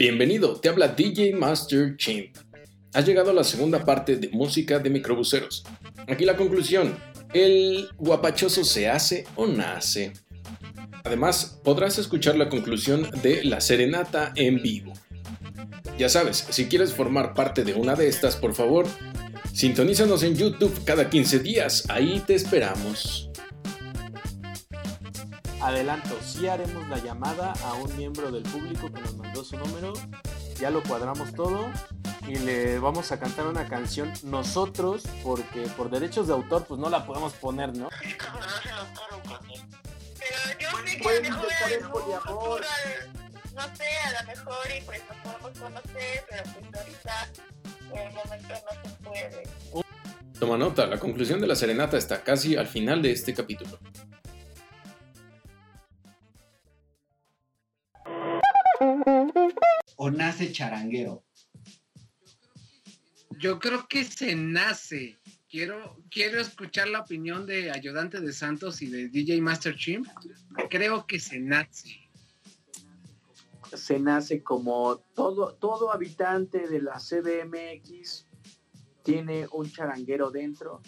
Bienvenido, te habla DJ Master Chimp. Has llegado a la segunda parte de música de microbuseros. Aquí la conclusión. ¿El guapachoso se hace o nace? Además, podrás escuchar la conclusión de La Serenata en vivo. Ya sabes, si quieres formar parte de una de estas, por favor, sintonízanos en YouTube cada 15 días. Ahí te esperamos. Adelanto, sí haremos la llamada a un miembro del público que nos mandó su número. Ya lo cuadramos todo y le vamos a cantar una canción nosotros porque por derechos de autor pues no la podemos poner, ¿no? Pero yo sé que a lo mejor no sé, a lo y pues nos podemos conocer, pero pues ahorita en el momento no se puede. Toma nota, la conclusión de la serenata está casi al final de este capítulo. O nace charanguero? Yo creo que se nace. Quiero, quiero escuchar la opinión de Ayudante de Santos y de DJ Master Chimp. Creo que se nace. Se nace como todo, todo habitante de la CDMX tiene un charanguero dentro.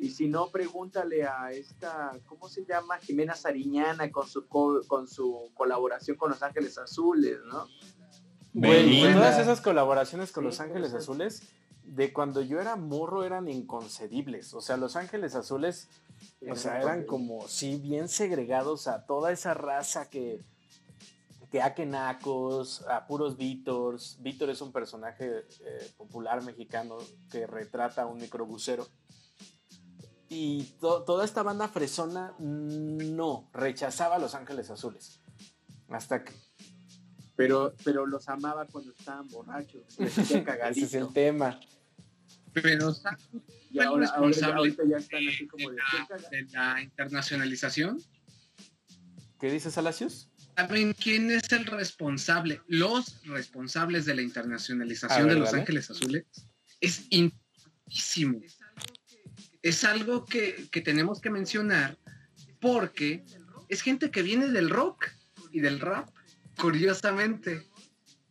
Y si no, pregúntale a esta, ¿cómo se llama? Jimena Sariñana con su, co- con su colaboración con Los Ángeles Azules, ¿no? Güey, todas esas colaboraciones con Sí, Los Ángeles Azules, de cuando yo era morro, eran inconcebibles. O sea, Los Ángeles Azules, o sea, eran como, sí, bien segregados a toda esa raza que, que a Kenacos, a puros Vítors. Víctor es un personaje eh, popular mexicano que retrata a un microbusero. Y to- toda esta banda fresona no rechazaba a Los Ángeles Azules. Hasta que Pero, pero los amaba cuando estaban borrachos. Les hacía ese es el tema. Pero ¿saben Y ahora, ahora ya- responsable ahorita ya están así de como de la, "¿Qué caga-?" de la internacionalización? ¿Qué dices, Alacius? ¿Saben quién es el responsable? Los responsables de la internacionalización ver, de Los dale. Ángeles Azules es importantísimo. Es algo que, que tenemos que mencionar porque es gente que viene del rock y del rap. Curiosamente,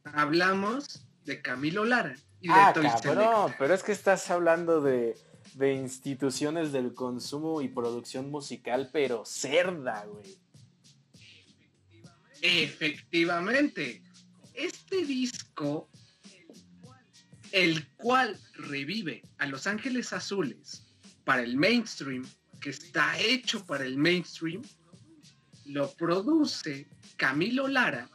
hablamos de Camilo Lara y de Ah, Toy cabrón, pero es que estás hablando de, de instituciones del consumo y producción musical, pero cerda, güey. Efectivamente, este disco, el cual revive a Los Ángeles Azules para el mainstream, que está hecho para el mainstream, lo produce Camilo Lara.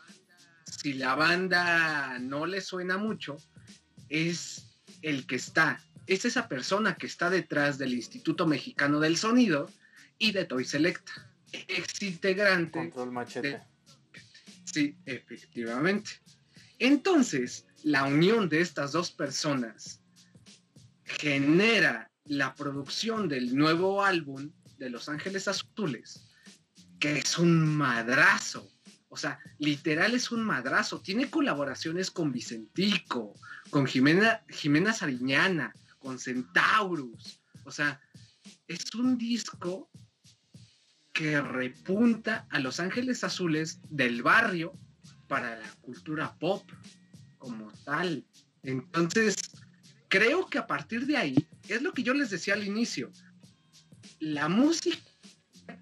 Si la banda no le suena mucho, es el que está, es esa persona que está detrás del Instituto Mexicano del Sonido y de Toy Selecta, ex integrante Control machete. Sí, efectivamente. Entonces, la unión de estas dos personas genera la producción del nuevo álbum de Los Ángeles Azules, que es un madrazo. O sea, literal es un madrazo. Tiene colaboraciones con Vicentico, con Jimena, Jimena Sariñana, con Centaurus. O sea, es un disco que repunta a Los Ángeles Azules del barrio para la cultura pop como tal. Entonces, creo que a partir de ahí, es lo que yo les decía al inicio, la música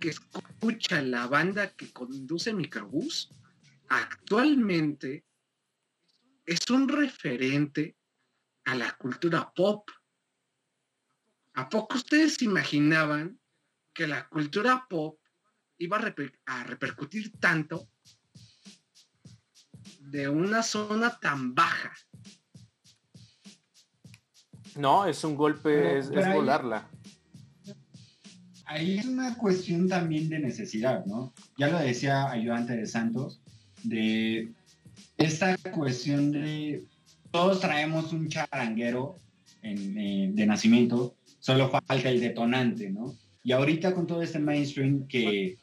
que escucha la banda que conduce Microbús actualmente es un referente a la cultura pop. ¿A poco ustedes imaginaban que la cultura pop iba a, reper- a repercutir tanto de una zona tan baja? No, es un golpe, es, pero es ahí- volarla. Ahí es una cuestión también de necesidad, ¿no? Ya lo decía Ayudante de Santos, de esta cuestión de todos traemos un charanguero eh, de nacimiento, solo falta el detonante, ¿no? Y ahorita con todo este mainstream que,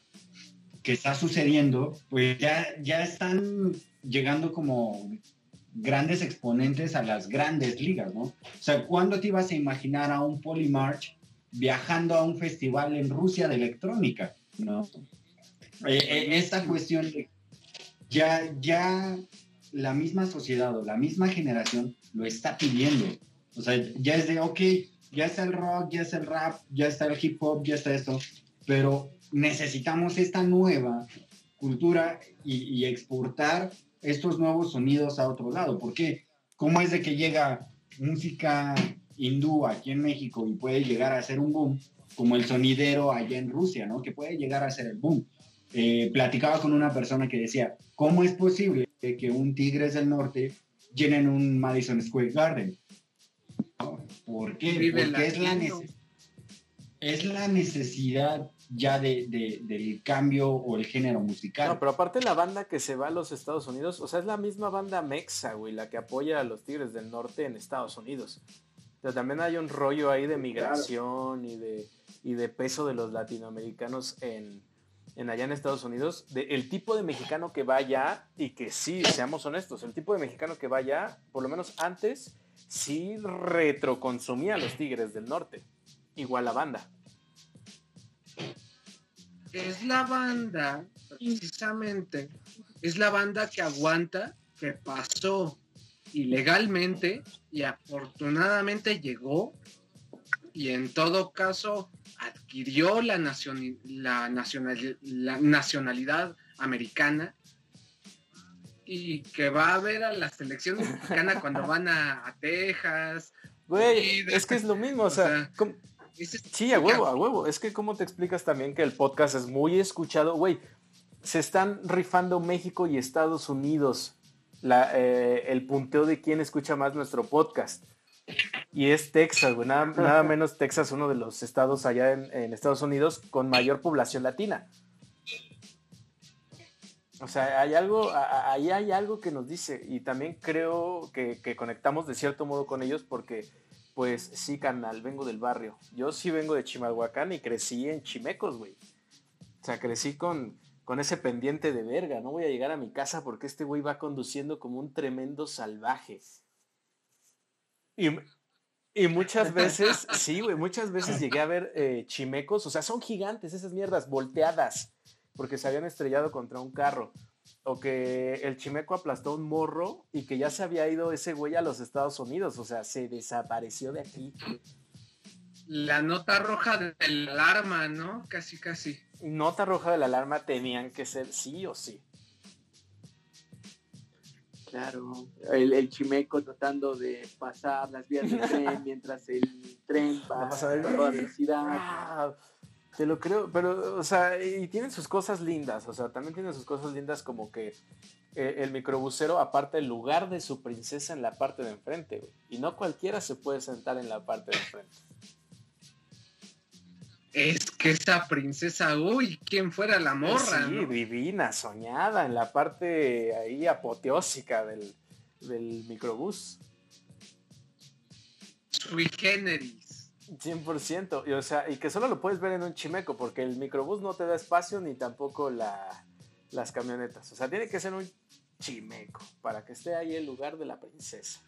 que está sucediendo, pues ya, ya están llegando como grandes exponentes a las grandes ligas, ¿no? O sea, ¿cuándo te ibas a imaginar a un Polymarch viajando a un festival en Rusia de electrónica, ¿no? Eh, eh, esta cuestión ya, ya la misma sociedad o la misma generación lo está pidiendo. O sea, ya es de, ok, ya está el rock, ya está el rap, ya está el hip hop, ya está esto, pero necesitamos esta nueva cultura y, y exportar estos nuevos sonidos a otro lado. ¿Por qué? ¿Cómo es de que llega música hindú aquí en México y puede llegar a ser un boom, como el sonidero allá en Rusia, ¿no? Que puede llegar a ser el boom. Eh, platicaba con una persona que decía, ¿cómo es posible que un Tigres del Norte llenen un Madison Square Garden? ¿Por qué? Vive Porque es la, es la necesidad ya de, de- del cambio o el género musical. No, pero aparte la banda que se va a los Estados Unidos, o sea, es la misma banda Mexa, güey, la que apoya a los Tigres del Norte en Estados Unidos. Pero también hay un rollo ahí de migración y, de, y de peso de los latinoamericanos en, en allá en Estados Unidos. De, el tipo de mexicano que va allá, y que sí, seamos honestos, el tipo de mexicano que va allá, por lo menos antes, sí retroconsumía a los Tigres del Norte. Igual la banda. Es la banda, precisamente, es la banda que aguanta, que pasó ilegalmente y afortunadamente llegó y en todo caso adquirió la, nacioni- la, nacional- la nacionalidad americana y que va a ver a la selección mexicana cuando van a, a Texas. Güey, es que es lo mismo, o o sea, sea, ¿cómo- Ese- Sí, a huevo, a huevo. Es que cómo te explicas también que el podcast es muy escuchado. Güey, se están rifando México y Estados Unidos la, eh, el punteo de quién escucha más nuestro podcast. Y es Texas, güey. Nada, nada menos Texas, uno de los estados allá en, en Estados Unidos con mayor población latina. O sea, hay algo, a- ahí hay algo que nos dice. Y también creo que, que conectamos de cierto modo con ellos porque pues sí, carnal, vengo del barrio. Yo sí vengo de Chimalhuacán y crecí en Chimecos, güey. O sea, crecí con, con ese pendiente de verga. No voy a llegar a mi casa porque este güey va conduciendo como un tremendo salvaje. Y, y muchas veces, sí, güey, muchas veces llegué a ver eh, chimecos. O sea, son gigantes esas mierdas, volteadas, porque se habían estrellado contra un carro. O que el chimeco aplastó un morro y que ya se había ido ese güey a los Estados Unidos. O sea, se desapareció de aquí. La nota roja del alarma, ¿no? Casi, casi. Nota roja de la alarma tenían que ser sí o sí. Claro, el, el chimeco tratando de pasar las vías del tren mientras el tren va a ver. a toda velocidad. Ah, te lo creo, pero, o sea, y tienen sus cosas lindas, o sea, también tienen sus cosas lindas como que eh, el microbusero aparte el lugar de su princesa en la parte de enfrente, güey, y no cualquiera se puede sentar en la parte de enfrente. Es que esa princesa, uy, ¿quién fuera la morra? sí, no? divina, soñada, en la parte ahí apoteósica del, del microbús. Sui generis. 100%, y, o sea, y que solo lo puedes ver en un chimeco, porque el microbús no te da espacio ni tampoco la, las camionetas. O sea, tiene que ser un chimeco para que esté ahí el lugar de la princesa.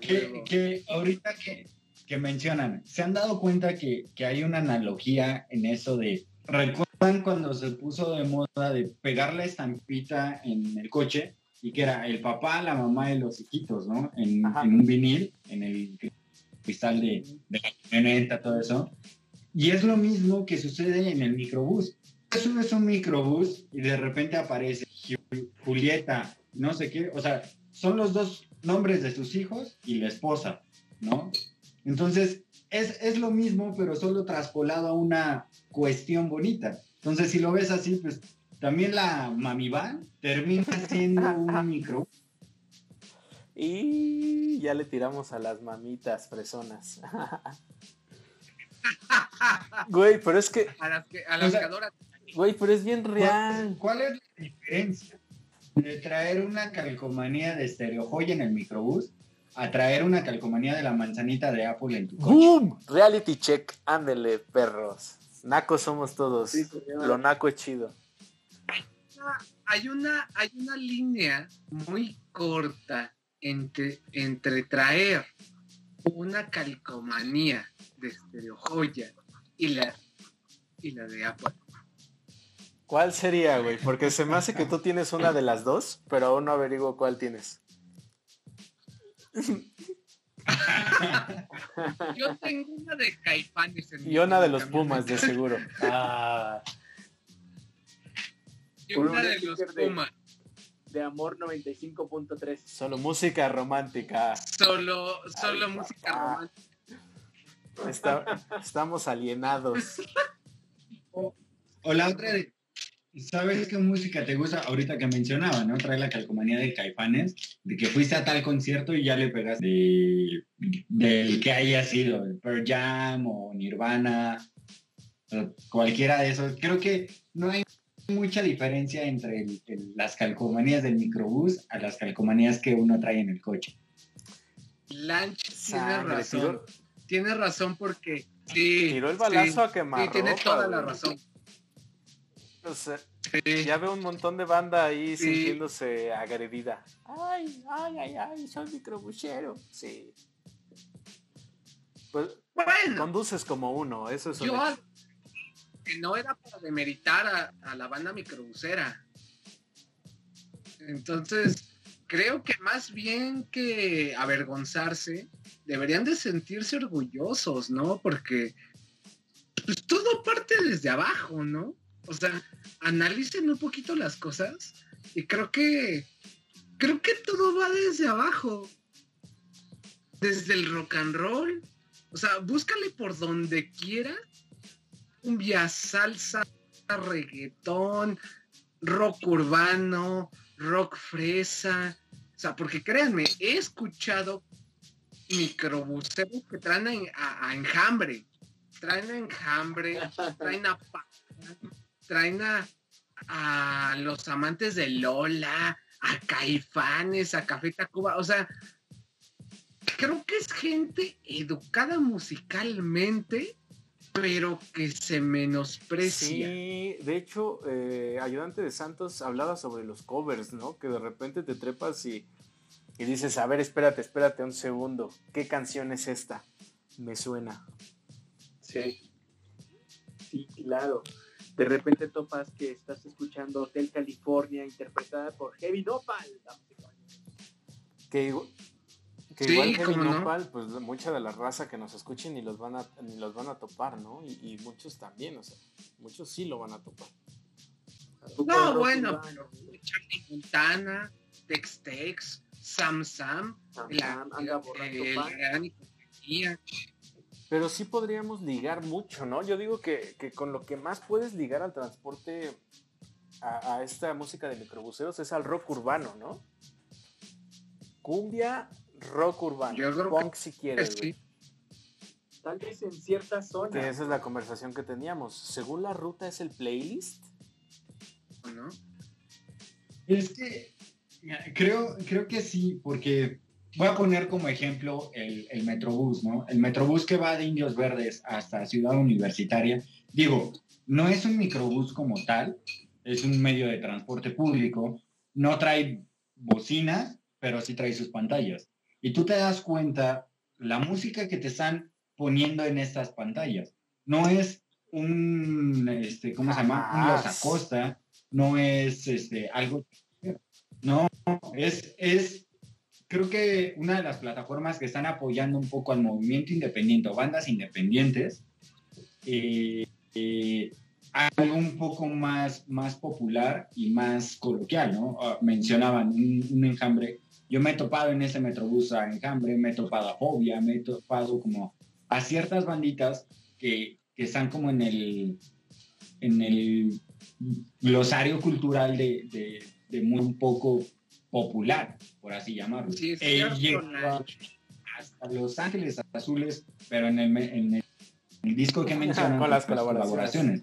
Que, que ahorita que, que mencionan, ¿se han dado cuenta que, que hay una analogía en eso de, ¿recuerdan cuando se puso de moda de pegar la estampita en el coche? Y que era el papá, la mamá y los hijitos, ¿no? En, un vinil, en el cristal de, de la camioneta, todo eso. Y es lo mismo que sucede en el microbús. Eso es un microbús y de repente aparece Ju- Julieta, no sé qué, o sea, son los dos nombres de sus hijos y la esposa, ¿no? Entonces, es, es lo mismo, pero solo traspolado a una cuestión bonita. Entonces, si lo ves así, pues también la mami van termina siendo un micro. Y ya le tiramos a las mamitas fresonas. Güey, pero es que, A las que, a las O sea, que adoran. güey, pero es bien real. ¿Cuál es la diferencia de traer una calcomanía de estereojoya en el microbús a traer una calcomanía de la manzanita de Apple en tu coche? ¡Boom! Reality check, ándele, perros. Nacos somos todos. Sí. Lo naco es chido. Hay una, hay una línea muy corta entre, entre traer una calcomanía de estereojoya y la, y la de Apple. ¿Cuál sería, güey? Porque se me hace que tú tienes una de las dos, pero aún no averiguo cuál tienes. Yo tengo una de caifanes en mi Y una de los. Pumas, de seguro. Ah, Y una un de los sticker de- Pumas. De amor 95.3. solo música romántica. Solo, solo Ay, música papá. romántica. Está- estamos alienados. O la otra de, ¿sabes qué música te gusta? Ahorita que mencionaba, ¿no? Trae la calcomanía de Caifanes, de que fuiste a tal concierto y ya le pegaste de- del que haya sido, el Pearl Jam o Nirvana, o cualquiera de esos. Creo que no hay mucha diferencia entre el- el- las calcomanías del microbús a las calcomanías que uno trae en el coche. Lanch tiene Sangre, razón. tiró- Tiene razón porque sí. Tiró el sí, balazo a Sí, quemar. tiene toda la razón. O sea, Sí. ya veo un montón de banda ahí Sí. sintiéndose agredida. Ay, ay, ay, ay, soy microbuchero. Sí. Pues Bueno, conduces como uno, eso es yo que no era para demeritar a, a la banda microbusera. Entonces, creo que más bien que avergonzarse, deberían de sentirse orgullosos, ¿no? Porque pues todo parte desde abajo, ¿no? O sea, analicen un poquito las cosas y creo que creo que todo va desde abajo. Desde el rock and roll. O sea, búscale por donde quiera. Cumbia, salsa, reggaetón, rock urbano, rock fresa. O sea, porque créanme, he escuchado microbuseros que traen a, a- a enjambre. Traen a enjambre, traen a traen a, a los amantes de Lola, a Caifanes, a Café Tacuba, o sea, creo que es gente educada musicalmente, pero que se menosprecia. Sí, de hecho, eh, Ayudante de Santos hablaba sobre los covers, ¿no? Que de repente te trepas y, y dices, a ver, espérate, espérate un segundo. ¿Qué canción es esta? Me suena. Sí. Sí, claro. De repente topas que estás escuchando Hotel California interpretada por Heavy Nopal. Que, igu- que Sí, igual Heavy no. Nopal, pues mucha de la raza que nos escuchen ni los van a, ni los van a topar, ¿no? Y, y muchos también, o sea, muchos sí lo van a topar. No, bueno, pero Charlie Montana, Tex Tex, Sam Sam, la, anda borracho eh, pan. la. Pero sí podríamos ligar mucho, ¿no? Yo digo que, que con lo que más puedes ligar al transporte a, a esta música de microbuseros es al rock urbano, ¿no? Cumbia, rock urbano. Yo creo Punk si quieres, Sí. Tal vez en ciertas Que zonas. esa es la conversación que teníamos. Según la ruta es el playlist. ¿no? Es que creo, creo que sí, porque voy a poner como ejemplo el, el Metrobús, ¿no? El Metrobús que va de Indios Verdes hasta Ciudad Universitaria. Digo, no es un microbús como tal, es un medio de transporte público, no trae bocinas, pero sí trae sus pantallas. Y tú te das cuenta, la música que te están poniendo en estas pantallas no es un, este, ¿cómo se llama? Un Los. Acosta, no es este, algo, no, es, es, creo que una de las plataformas que están apoyando un poco al movimiento independiente o bandas independientes, eh, eh, algo un poco más, más popular y más coloquial, ¿no? Ah, mencionaban un, enjambre. Yo me he topado en ese Metrobús a enjambre, me he topado a fobia, me he topado como a ciertas banditas que, que están como en el, en el glosario cultural de, de, muy poco popular, por así llamarlo. Sí, es Eh, cierto, llegó Nacho. hasta Los Ángeles Azules, pero en el, en el, el disco que mencionan Con las pues, colaboraciones.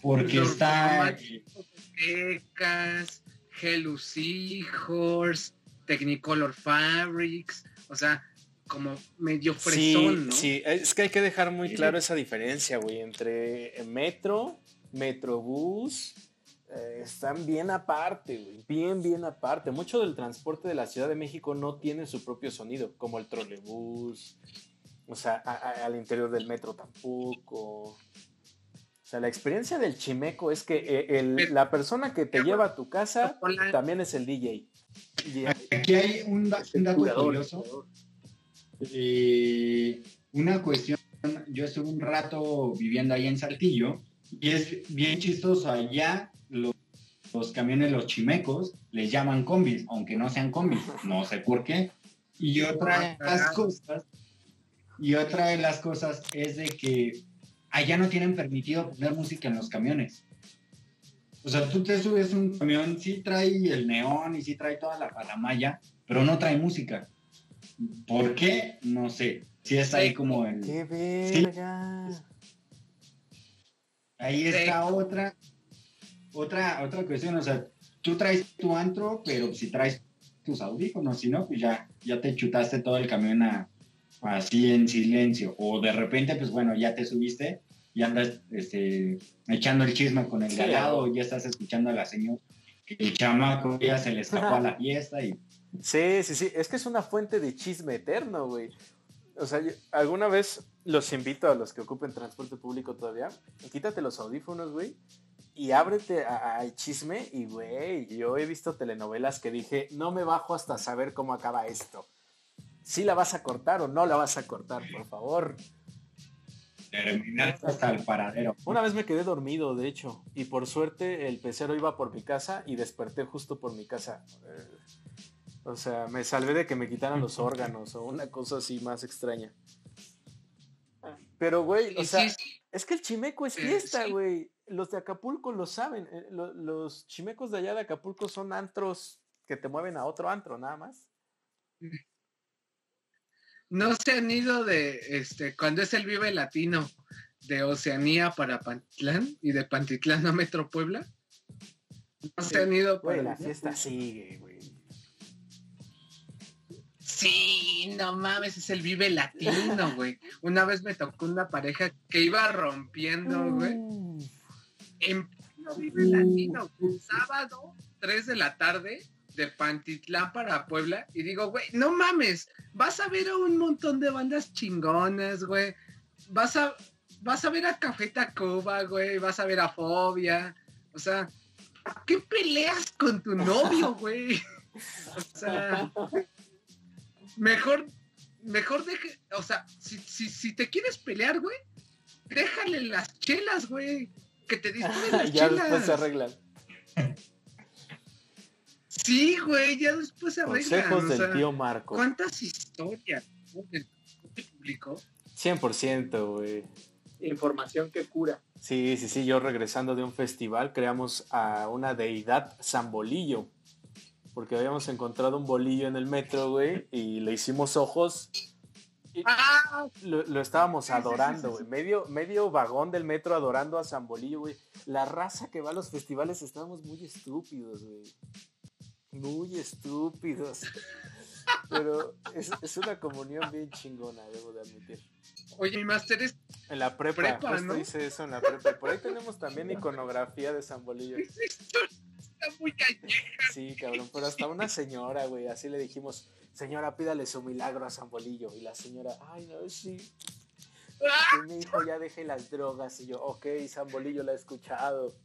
Porque Los está románticos Ecas, Hello Seahorse, Technicolor Fabrics, o sea, como medio Sí, fresón, ¿no? sí, es que hay que dejar muy claro esa diferencia, güey, entre metro, metrobús, eh, están bien aparte, güey, bien, bien aparte. Mucho del transporte de la Ciudad de México no tiene su propio sonido, como el trolebús, o sea, a- a- al interior del metro tampoco. O sea, la experiencia del chimeco es que eh, el- la persona que te lleva a tu casa Hola. también es el DJ. Y- Aquí hay un, un dato curioso. Eh, una cuestión, yo estuve un rato viviendo ahí en Saltillo y es bien chistoso. Allá los, los camiones, los chimecos, les llaman combis, aunque no sean combis, no sé por qué. Y otra de las cosas, y otra de las cosas es de que allá no tienen permitido poner música en los camiones. O sea, tú te subes un camión, sí trae el neón y sí trae toda la paramaya, pero no trae música. ¿Por qué? No sé. Si es ahí como el... ¡Qué verga! Ahí está otra, otra, otra cuestión. O sea, tú traes tu antro, pero si traes tus audífonos, si no, pues ya, ya te chutaste todo el camión a- así en silencio. O de repente, pues bueno, ya te subiste y andas este, echando el chisme con el Sí, de al lado, claro. ya estás escuchando a la señora. que El chamaco ya se le escapó a la fiesta y Sí, sí, sí. Es que es una fuente de chisme eterno, güey. O sea, yo- alguna vez los invito a los que ocupen transporte público todavía. Quítate los audífonos, güey. Y ábrete al chisme. Y, güey, yo he visto telenovelas que dije, no me bajo hasta saber cómo acaba esto. Si la vas a cortar o no la vas a cortar, por favor. terminar hasta el paradero. Una vez me quedé dormido, de hecho, y por suerte el pecero iba por mi casa y desperté justo por mi casa. Eh, o sea, me salvé de que me quitaran los órganos o una cosa así más extraña. Pero, güey, o sea, sí, es que el chimeco es Eh, fiesta, sí. güey. Los de Acapulco lo saben. eh, lo- los chimecos de allá de Acapulco son antros que te mueven a otro antro, nada más. no se han ido de, este, cuando es el Vive Latino de Oceanía para Pantitlán y de Pantitlán a Metro Puebla. No se han ido Güey, la fiesta sigue, güey. Sí, no mames, es el Vive Latino, güey. Una vez me tocó una pareja que iba rompiendo, güey. Mm. En Vive Latino, sábado, 3 de la tarde, de Pantitlán para Puebla. Y digo, güey, no mames, vas a ver a un montón de bandas chingonas, güey. Vas a, vas a ver a Café Tacuba, güey. Vas a ver a Fobia. O sea, ¿a qué peleas con tu novio, güey? O sea, mejor, mejor deje, o sea, si, si, si te quieres pelear, güey, déjale las chelas, güey. Que te disparen las ya chelas. después se arreglan. Sí, güey, ya después se arreglan. Consejos o del sea, tío Marco. ¿Cuántas historias del transporte público? 100%, güey. Información que cura. Sí, sí, sí. Yo regresando de un festival creamos a una deidad Zambolillo. Porque habíamos encontrado un bolillo en el metro, güey, y le hicimos ojos. y ¡Ah! lo, lo estábamos adorando, güey. Medio, medio vagón del metro adorando a Zambolillo, güey. La raza que va a los festivales estábamos muy estúpidos, güey. Muy estúpidos. Pero es, es una comunión bien chingona, debo de admitir. Oye, mi máster es En la prepa, Prepa, justo ¿no? hice eso en la prepa. Por ahí tenemos también iconografía de San Bolillo. Está muy añeja. Sí, cabrón, pero hasta una señora, güey, así le dijimos, señora, pídale su milagro a San Bolillo. Y la señora, ay, no, sí, que mi hijo ya deje las drogas. Y yo, ok, San Bolillo la he escuchado.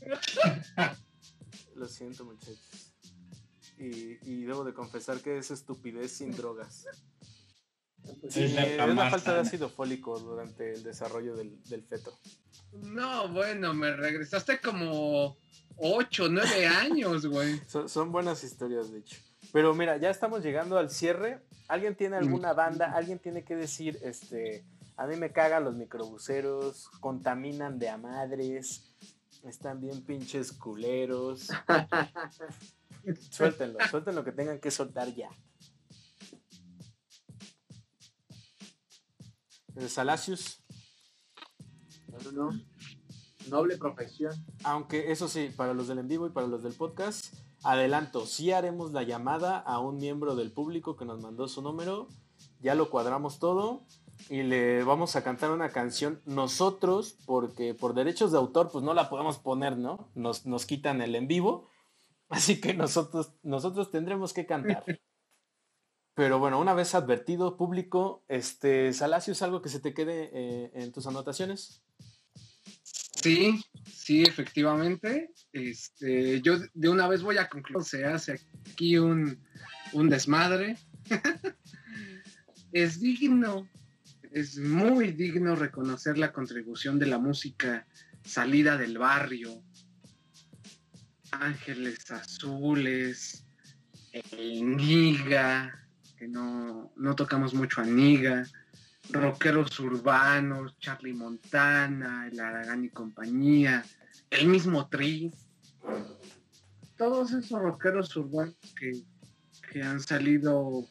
Lo siento, muchachos. Y, y debo de confesar que es estupidez sin drogas. Sí, Es la es la más falta de ácido fólico durante el desarrollo del, del feto. No, bueno, me regresaste como 8, 9 años, güey. Son, son buenas historias, de hecho. Pero mira, ya estamos llegando al cierre. ¿Alguien tiene alguna banda? ¿Alguien tiene que decir, este, a mí me cagan los microbuseros, contaminan de a madres, están bien pinches culeros? suéltenlo, suelten lo que tengan que soltar ya. Salacius, No, no, no. Noble profesión. aunque eso sí, para los del en vivo y para los del podcast, adelanto, sí haremos la llamada a un miembro del público que nos mandó su número, ya lo cuadramos todo y le vamos a cantar una canción nosotros, porque por derechos de autor pues no la podemos poner, ¿no? Nos, nos quitan el en vivo, así que nosotros, nosotros tendremos que cantar. Pero bueno, una vez advertido, público, este, Salacios, algo que se te quede eh, en tus anotaciones. Sí, sí, efectivamente. Este, yo de una vez voy a concluir. Se hace aquí un, un desmadre. es digno, es muy digno reconocer la contribución de la música salida del barrio. Ángeles Azules, el Niga, que no, no tocamos mucho a Niga, rockeros urbanos, Charlie Montana, el Aragán y compañía, el mismo Tri, todos esos rockeros urbanos que, que han salido,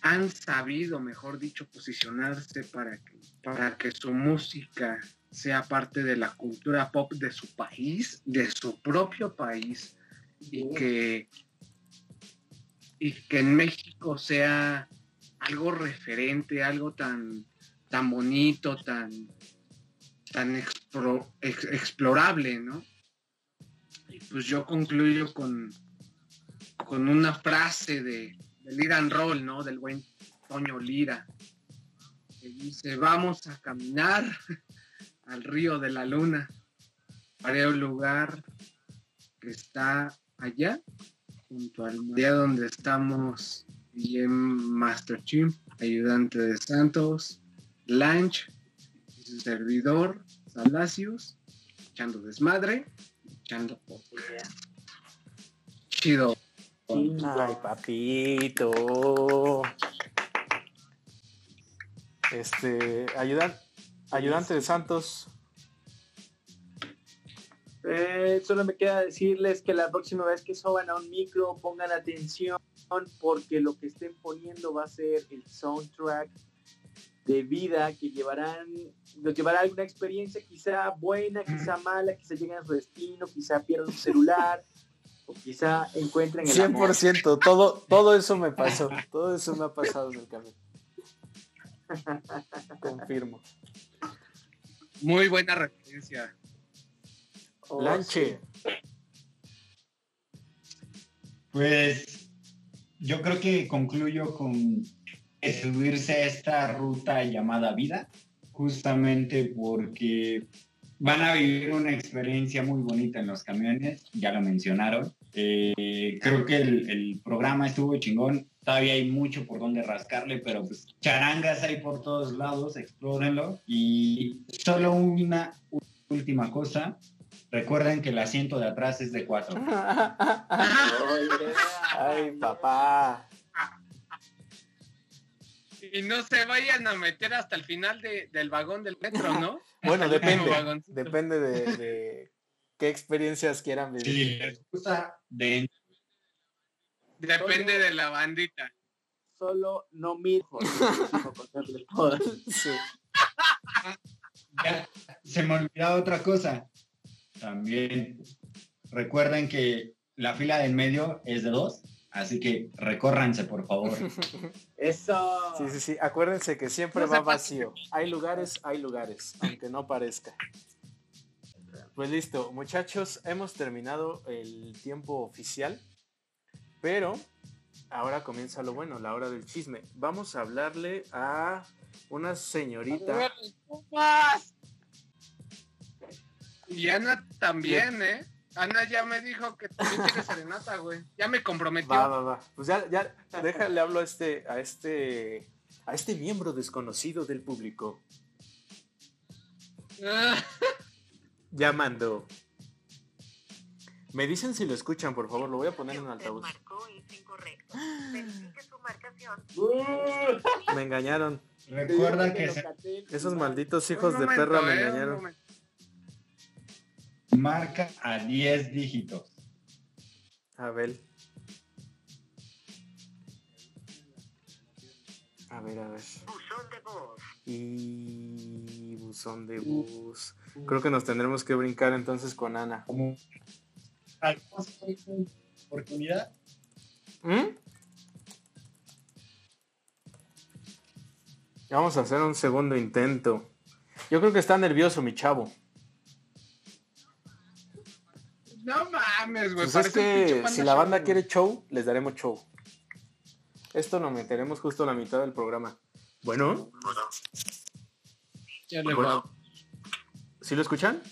han sabido, mejor dicho, posicionarse para que, para que su música sea parte de la cultura pop de su país, de su propio país, y que, y que en México sea algo referente, algo tan, tan bonito, tan, tan explorable, ¿no? Y pues yo concluyo con, con una frase de, de Lira and Roll, ¿no? Del buen Toño Lira, que dice, vamos a caminar al río de la luna, para un lugar que está allá, junto al allá donde estamos y en Master Chim, ayudante de Santos, Lanch su servidor, Salacios, echando desmadre, echando podcast. Chido. Ay, papito. Este, ayudan, ayudante de Santos. Eh, solo me queda decirles que la próxima vez que suban a un micro pongan atención porque lo que estén poniendo va a ser el soundtrack de vida que llevarán, los llevará a alguna experiencia quizá buena, quizá mala, quizá lleguen a su destino, quizá pierdan su celular o quizá encuentren el amor. 100%, todo, todo eso me pasó. Todo eso me ha pasado en el camino. Confirmo. Muy buena referencia. Oh, Lanche. Pues yo creo que concluyo con subirse a esta ruta llamada vida, justamente porque van a vivir una experiencia muy bonita en los camiones, ya lo mencionaron. Eh, creo que el, el programa estuvo chingón, todavía hay mucho por donde rascarle, pero pues charangas hay por todos lados, explórenlo. Y solo una última cosa, recuerden que el asiento de atrás es de cuatro. Ay, papá. Y no se vayan a meter hasta el final de- del vagón del metro, ¿no? Bueno, depende. Depende de, de qué experiencias quieran Si vivir. les gusta de Depende de la bandita. Solo no miro. Sí. Ya, se me olvidaba otra cosa. También recuerden que la fila del medio es de dos, así que recórranse, por favor. Eso. Sí, sí, sí. Acuérdense que siempre No va vacío. Hay lugares, hay lugares, aunque no parezca. Pues listo, muchachos, hemos terminado el tiempo oficial, pero ahora comienza lo bueno, la hora del chisme. Vamos a hablarle a una señorita. Y Ana también, ¿eh? Ana ya me dijo que también quiere serenata, güey. Ya me comprometió. Va, va, va. Pues ya, ya, déjale hablo a este, a este, a este miembro desconocido del público. Llamando. Me dicen si lo escuchan, por favor, lo voy a poner en altavoz. marcó es incorrecto. Verifique su marcación. Uh, Me engañaron. Recuerda que se Esos malditos hijos de perra me ¿eh? Un engañaron. Marca a 10 dígitos. A ver. A ver, a ver. Buzón de voz. Y buzón de bus. Creo que nos tendremos que brincar entonces con Ana. Como ¿Alguna oportunidad? ¿Mm? Vamos a hacer un segundo intento. Yo creo que está nervioso mi chavo. No mames, güey. Pues es que si la Show, banda güey. quiere show, les daremos show. Esto lo meteremos justo a la mitad del programa. Bueno, Ya le Bueno. va. ¿Sí lo escuchan?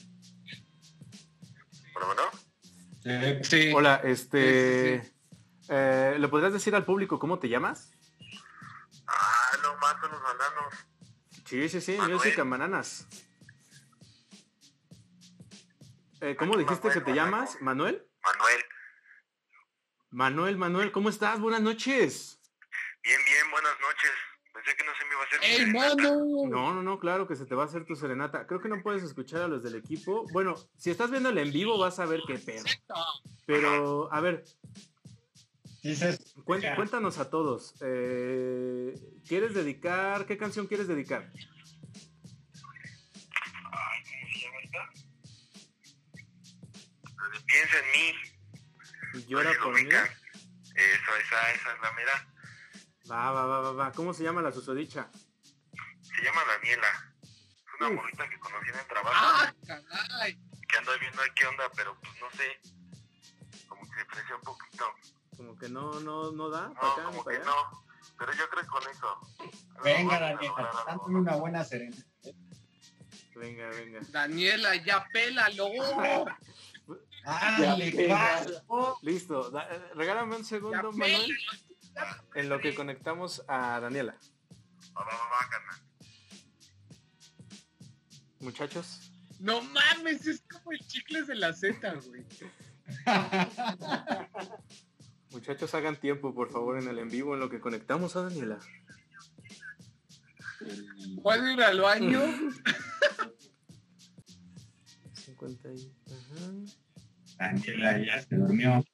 Bueno, bueno. Sí. Sí. Hola, este... Sí, sí, eh, ¿Le podrías decir al público cómo te llamas? Ah, no más son los bananos. Sí, sí, sí, Manuel. Music and Bananas. Eh, ¿Cómo dijiste que te Manuel, llamas? ¿Manuel? Manuel. Manuel, Manuel, ¿cómo estás? Buenas noches. Bien, bien, buenas noches. Pensé que no se me iba a hacer. mi ¡Ey, serenata. mano! No, no, no, claro que se te va a hacer tu serenata. Creo que no puedes escuchar a los del equipo. Bueno, si estás viendo el en vivo vas a ver qué pedo. Pero, a ver, cuéntanos a todos. eh, ¿Quieres dedicar? ¿Qué canción quieres dedicar? Piensa en mí. Llora Oye, lo por mí. Eso, esa, esa es la mera. Va, va, va, va, va. ¿Cómo se llama la susodicha? Se llama Daniela. Es una morrita que conocí en el trabajo. ¡Ah, caray! Que ando viendo qué onda, pero pues no sé. Como que se un poquito. Como que no, no, no da. No, para acá ni como para que allá. no. Pero yo creo que con eso. Venga, Daniela, dándole una buena serenata. Venga, venga. Daniela, ya pélalo. Listo. da- eh, regálame un segundo. Manuel. En lo que conectamos a Daniela. Muchachos. No mames, es como el chicles de la Z, güey. Muchachos, hagan tiempo, por favor, en el en vivo, en lo que conectamos a Daniela. ¿Puedo ir al baño? 50 y... ajá. Daniela ya se durmió.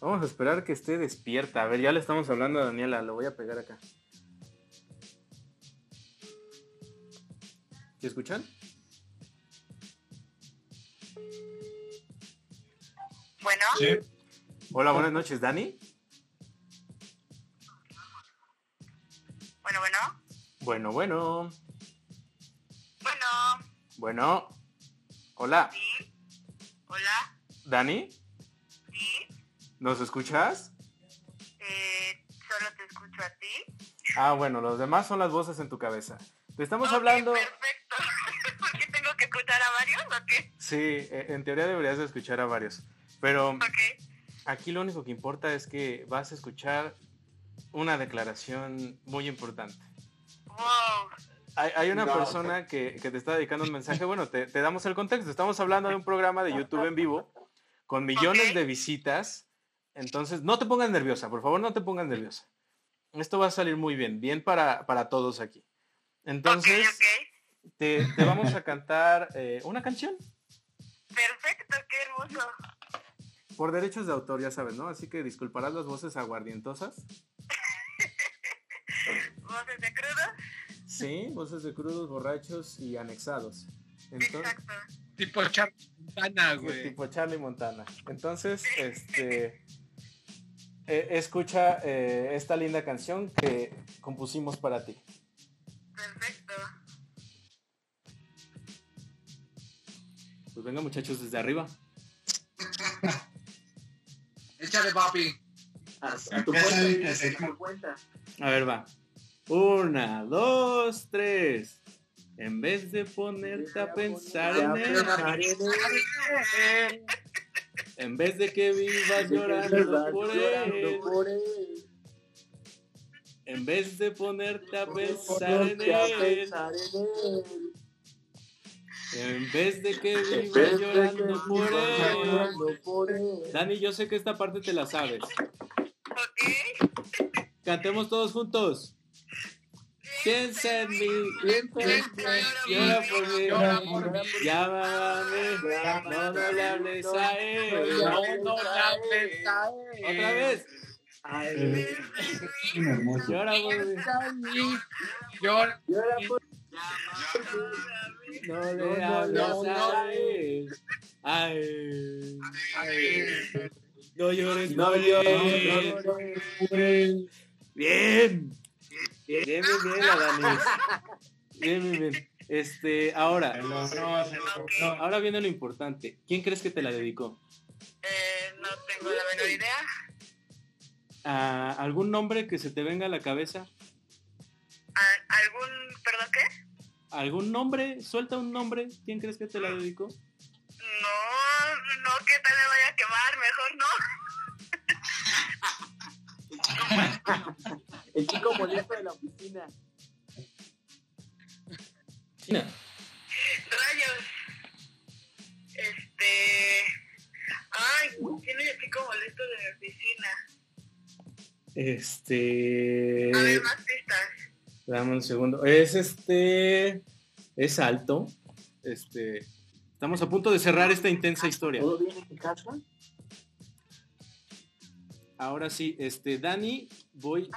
Vamos a esperar que esté despierta. A ver, ya le estamos hablando a Daniela. Lo voy a pegar acá. ¿Sí escuchan? Bueno, Sí. Hola, buenas noches, Dani. bueno, bueno. Bueno, bueno. Bueno, Bueno. Hola, sí. Hola, Dani. sí. ¿Nos escuchas? Eh, solo te escucho a ti. Ah, bueno, los demás son las voces en tu cabeza. Te estamos Ok, hablando... Perfecto. ¿Por qué tengo que escuchar a varios o qué? Sí, eh, en teoría deberías de escuchar a varios. Pero aquí lo único que importa es que vas a escuchar una declaración muy importante. Wow. Hay, hay una No, persona que, que te está dedicando un mensaje. Bueno, te, te damos el contexto. Estamos hablando de un programa de YouTube en vivo con millones de visitas. Entonces, no te pongas nerviosa, por favor, no te pongas nerviosa. Esto va a salir muy bien, bien para, para todos aquí. Entonces. Te, te vamos a cantar eh, una canción Perfecto, qué hermoso. por derechos de autor, ya sabes, ¿no? Así que disculparás las voces aguardientosas. ¿Voces de crudo? Sí, voces de crudos, borrachos y anexados. Entonces, Exacto. Tipo Güey. tipo Charlie Montana. Entonces, este, eh, escucha eh, esta linda canción que compusimos para ti. Perfecto. Pues venga muchachos desde arriba. Échale, papi. A, a Acá tu está cuenta, el que a se- tu cuenta. A ver, va. Una, dos, tres. En vez de ponerte a pensar en él, en vez de que vivas llorando por él, en vez de ponerte a pensar en él, en vez de que vivas llorando por él. llorando por él. Dani, yo sé que esta parte te la sabes. Ok. Cantemos todos juntos. Piensa en mí, Piensa en llora por mí, Llora por mí. llámame, no, no le hables a él. No, le hables a él. Otra vez, Ay, llora por mí, mí. Llora. por no le No, no, hables a él. A él. No llores No llores. Bien. Bien, bien, bien, la Dani. Bien, bien, bien. Este, ahora, se logró. ahora viene lo importante. ¿Quién crees que te la dedicó? Eh, no tengo la menor idea. ¿A ¿Algún nombre que se te venga a la cabeza? ¿A- ¿Algún, perdón, qué? ¿Algún nombre? Suelta un nombre. ¿Quién crees que te la dedicó? No, no, que tal me vaya a quemar, mejor no. El chico molesto de la oficina. China. Rayos. Este. Ay, ¿quién es el chico molesto de mi oficina? Este. A ver, más pistas. Dame un segundo. Es este. Es alto. Este. Estamos a punto de cerrar esta intensa historia. ¿Todo bien en casa? Ahora sí, este, Dani, voy,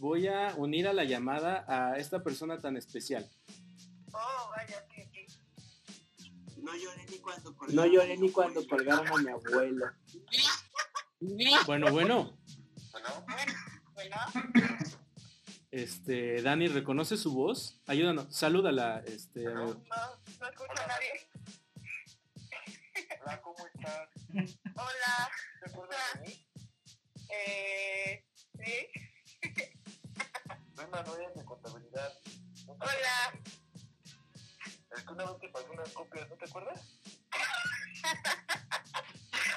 voy a unir a la llamada a esta persona tan especial. Oh, vaya, sí, sí. No lloré ni cuando No lloré ni cuando colgaron a mi abuelo. Bueno, bueno, Bueno, bueno. este, Dani, ¿reconoce su voz? Ayúdanos, salúdala, este, No, amigo. no escucho a nadie. Hola, ¿cómo estás? Hola. ¿Te acuerdas de mí? Eh, ¿sí? Soy Manuel de contabilidad. ¿No te Hola. Es que una vez te pasé unas copias, ¿no te acuerdas?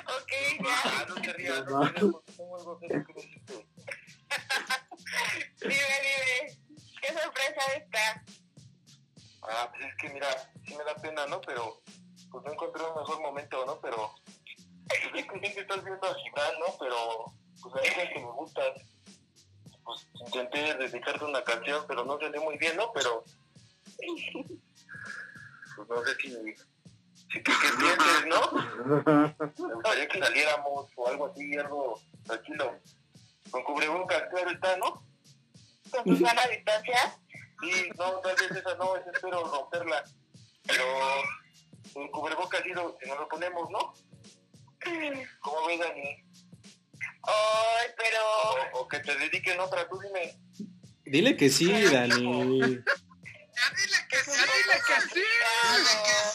Ok, ya. Ah, no te rías, no te rías porque tengo algo que decirte. Dime, dime. ¿Qué sorpresa está? Ah, pues es que mira, sí me da pena, ¿no? Pero pues no encontré un mejor momento, ¿no? Pero pues es que siempre estás viendo a Gibran, ¿no? Pero pues a veces que me gustas. Pues intenté dedicarte una canción, pero no salió muy bien, ¿no? Pero pues no sé si, si ¿qué, qué sientes, ¿no? Me gustaría que saliéramos o algo así, algo tranquilo. Con cubrebocas, claro está, ¿no? ¿Con sana distancia? Sí, no, tal vez esa no, esa espero romperla. Pero el cubrebocas si nos lo ponemos, ¿no? ¿Cómo ves, Dani? Ay, pero... O, o que te dediquen otra, tú dime. Dile que sí, Dani. Dile que sí, dile que sí.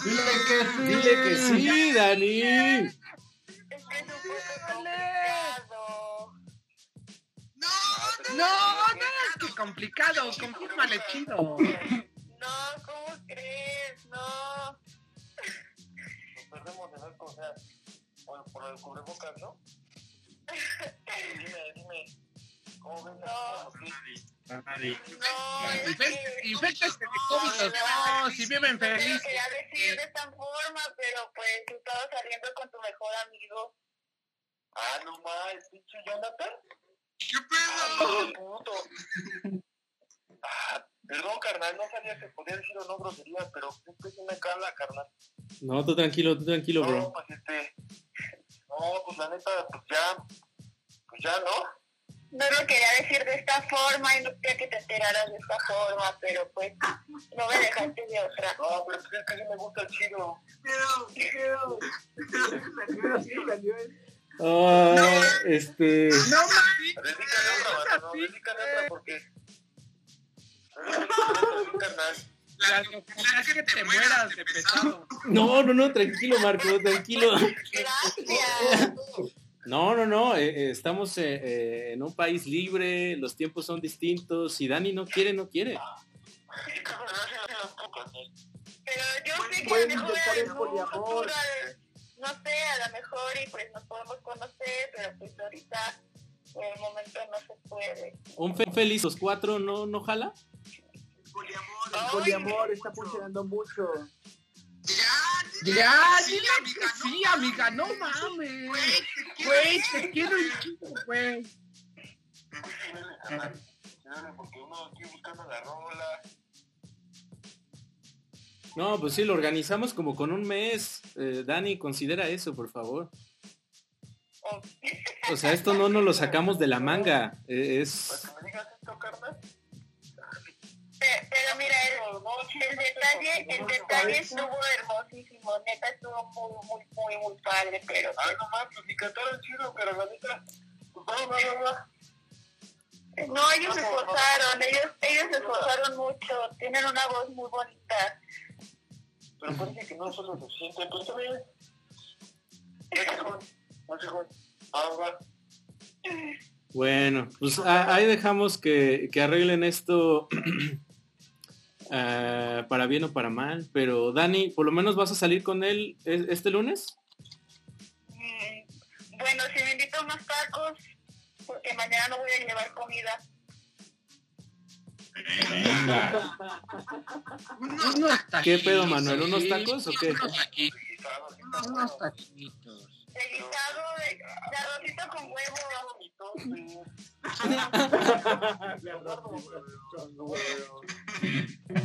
Dile que sí. Dile que sí, Dani. Es que es un poco complicado. No, no, qué complicado, confírmale chido. No, ¿cómo crees? No. Nos perdemos de ver, o sea, por, por el cubrebocas, ¿no? Dime, dime. ¿Cómo ves? No. No, es Infect- que... Infectes de COVID, no, viven No felices. quería decir de esta forma, pero pues tú estabas saliendo con tu mejor amigo. Ah, no más, pinche Jonathan. ¿Qué Ah, puto. Ah, perdón, carnal, no sabía que podía decir o no groserías, pero es me cala, carnal. No, tú tranquilo, tú tranquilo, No, bro. pues este. No, pues la neta, pues ya. Pues ya, ¿no? No lo quería decir de esta forma y no quería que te enteraras de esta forma, pero pues no me dejaste de otra. No, pero es que sí me gusta el chido. Ah, este. No, mami, Dedícale otra, no, dedícale otra porque. No, carnal. La que te mueras de pesado. No, no, no, tranquilo, Marco, tranquilo. Gracias. No, no, no, eh, eh, estamos eh, eh, en un país libre, los tiempos son distintos. Si Dani no quiere, no quiere. Pero yo sé que a lo mejor en un futuro, no sé, a lo mejor y pues nos podemos conocer, pero pues ahorita por el momento no se puede. Un fe- feliz los cuatro, ¿no, no jala? El poliamor está funcionando mucho. Ya, dile que sí, amiga, no mames. Güey, te quiero chico, güey. Porque uno aquí buscando la rola. No, pues sí, lo organizamos como con un mes. Eh, Dani, considera eso, por favor. O- sea, esto no nos lo sacamos de la manga. eh, Para es. Pero mira, el, el detalle, el detalle estuvo hermosísimo, neta estuvo muy, muy, muy, muy padre, pero Ah, no más, pues si cantaron chido, pero la neta. Pues va, va, va, va. no, ellos se esforzaron, ellos, ellos se esforzaron mucho, tienen una voz muy bonita. Pero parece que no fue lo suficiente, pues no, chijón. Ah, va. Bueno, pues ahí dejamos que, que arreglen esto ah, para bien o para mal. Pero Dani, ¿por lo menos vas a salir con él e- este lunes? Mm, Bueno, si me invito a unos tacos, porque mañana no voy a llevar comida. Venga. Unos taquitos, ¿Qué pedo, Manuel? ¿Unos sí, tacos o qué? Unos taquitos. Guisado, de, de arrocito con huevo.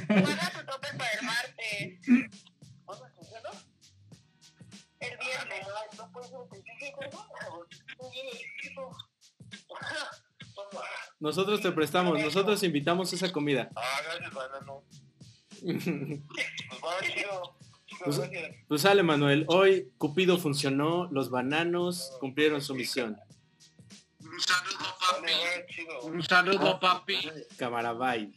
Guarda tu tope para el martes. El viernes. Nosotros te prestamos, nosotros invitamos esa comida. Ah, gracias, banano. Pues va, chido. Pues-. Pues sale, Manuel. Hoy Cupido funcionó, los bananos cumplieron su misión. Un saludo, papi. Un saludo, papi. Cámara, bye.